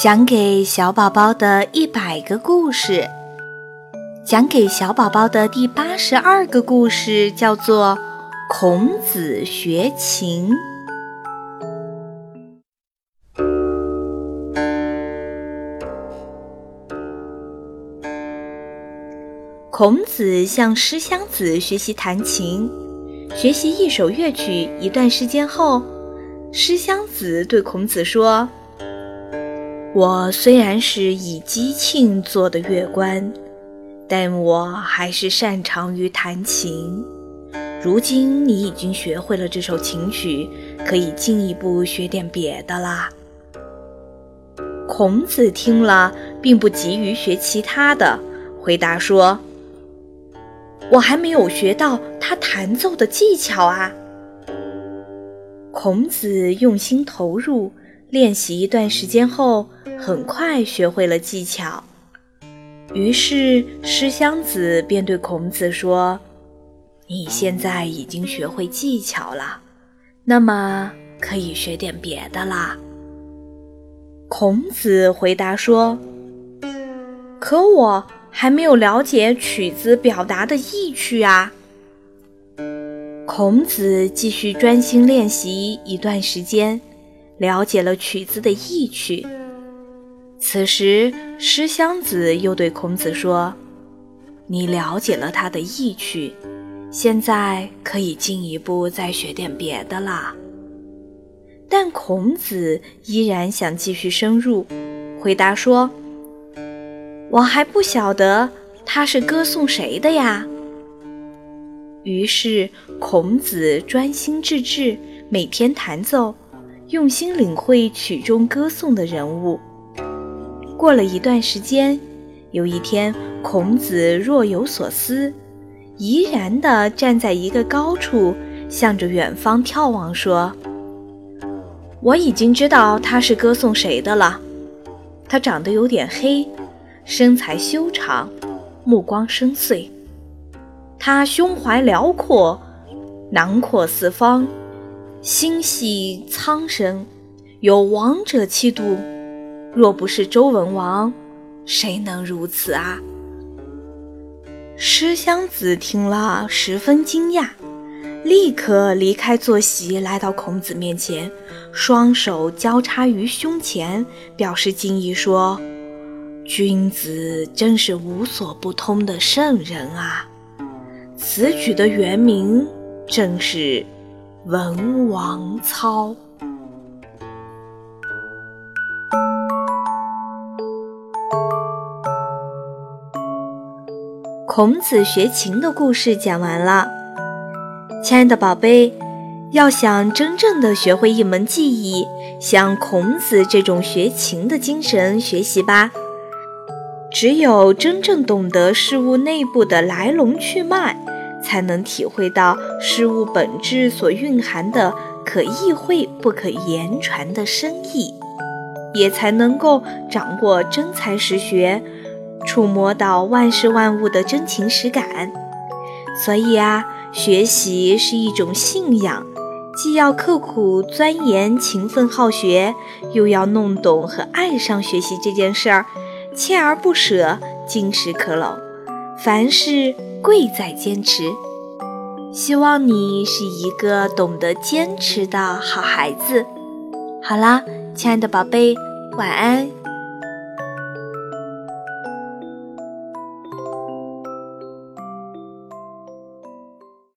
讲给小宝宝的一百个故事，讲给小宝宝的第八十二个故事叫做《孔子学琴》。孔子向师襄子学习弹琴，学习一首乐曲一段时间后，师襄子对孔子说。我虽然是以姬庆做的乐官，但我还是擅长于弹琴。如今你已经学会了这首琴曲，可以进一步学点别的啦。孔子听了，并不急于学其他的，回答说：“我还没有学到他弹奏的技巧啊。”孔子用心投入。练习一段时间后，很快学会了技巧。于是师襄子便对孔子说：“你现在已经学会技巧了，那么可以学点别的啦。”孔子回答说：“可我还没有了解曲子表达的意趣啊。”孔子继续专心练习一段时间。了解了曲子的意趣。此时，师襄子又对孔子说：“你了解了他的意趣，现在可以进一步再学点别的啦。”但孔子依然想继续深入，回答说：“我还不晓得他是歌颂谁的呀。”于是，孔子专心致志，每天弹奏。用心领会曲中歌颂的人物。过了一段时间，有一天，孔子若有所思，怡然地站在一个高处，向着远方眺望，说：“我已经知道他是歌颂谁的了。他长得有点黑，身材修长，目光深邃。他胸怀辽阔，囊括四方。”心系苍生，有王者气度。若不是周文王，谁能如此啊？诗襄子听了十分惊讶，立刻离开坐席，来到孔子面前，双手交叉于胸前，表示敬意说：“君子真是无所不通的圣人啊！此举的原名正是。”文王操。孔子学琴的故事讲完了，亲爱的宝贝，要想真正的学会一门技艺，像孔子这种学琴的精神学习吧。只有真正懂得事物内部的来龙去脉。才能体会到事物本质所蕴含的可意会不可言传的深意，也才能够掌握真才实学，触摸到万事万物的真情实感。所以啊，学习是一种信仰，既要刻苦钻研、勤奋好学，又要弄懂和爱上学习这件事儿，锲而不舍，金石可镂。凡事。贵在坚持，希望你是一个懂得坚持的好孩子。好啦，亲爱的宝贝，晚安。